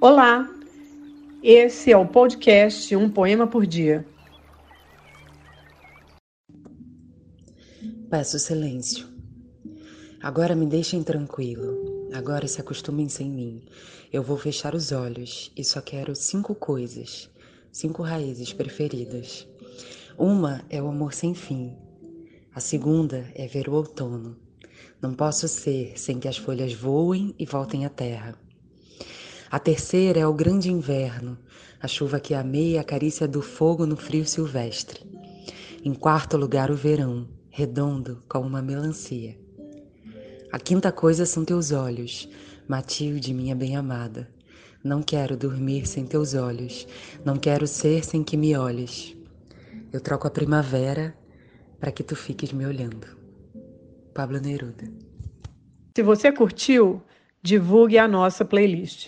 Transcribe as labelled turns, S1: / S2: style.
S1: Olá, esse é o podcast Um Poema por Dia.
S2: Peço silêncio. Agora me deixem tranquilo. Agora se acostumem sem mim. Eu vou fechar os olhos e só quero cinco coisas, cinco raízes preferidas. Uma é o amor sem fim. A segunda é ver o outono. Não posso ser sem que as folhas voem e voltem à terra. A terceira é o grande inverno, a chuva que amei e a carícia do fogo no frio silvestre. Em quarto lugar, o verão, redondo como uma melancia. A quinta coisa são teus olhos, Matilde, minha bem-amada. Não quero dormir sem teus olhos, não quero ser sem que me olhes. Eu troco a primavera para que tu fiques me olhando. Pablo Neruda.
S1: Se você curtiu, divulgue a nossa playlist.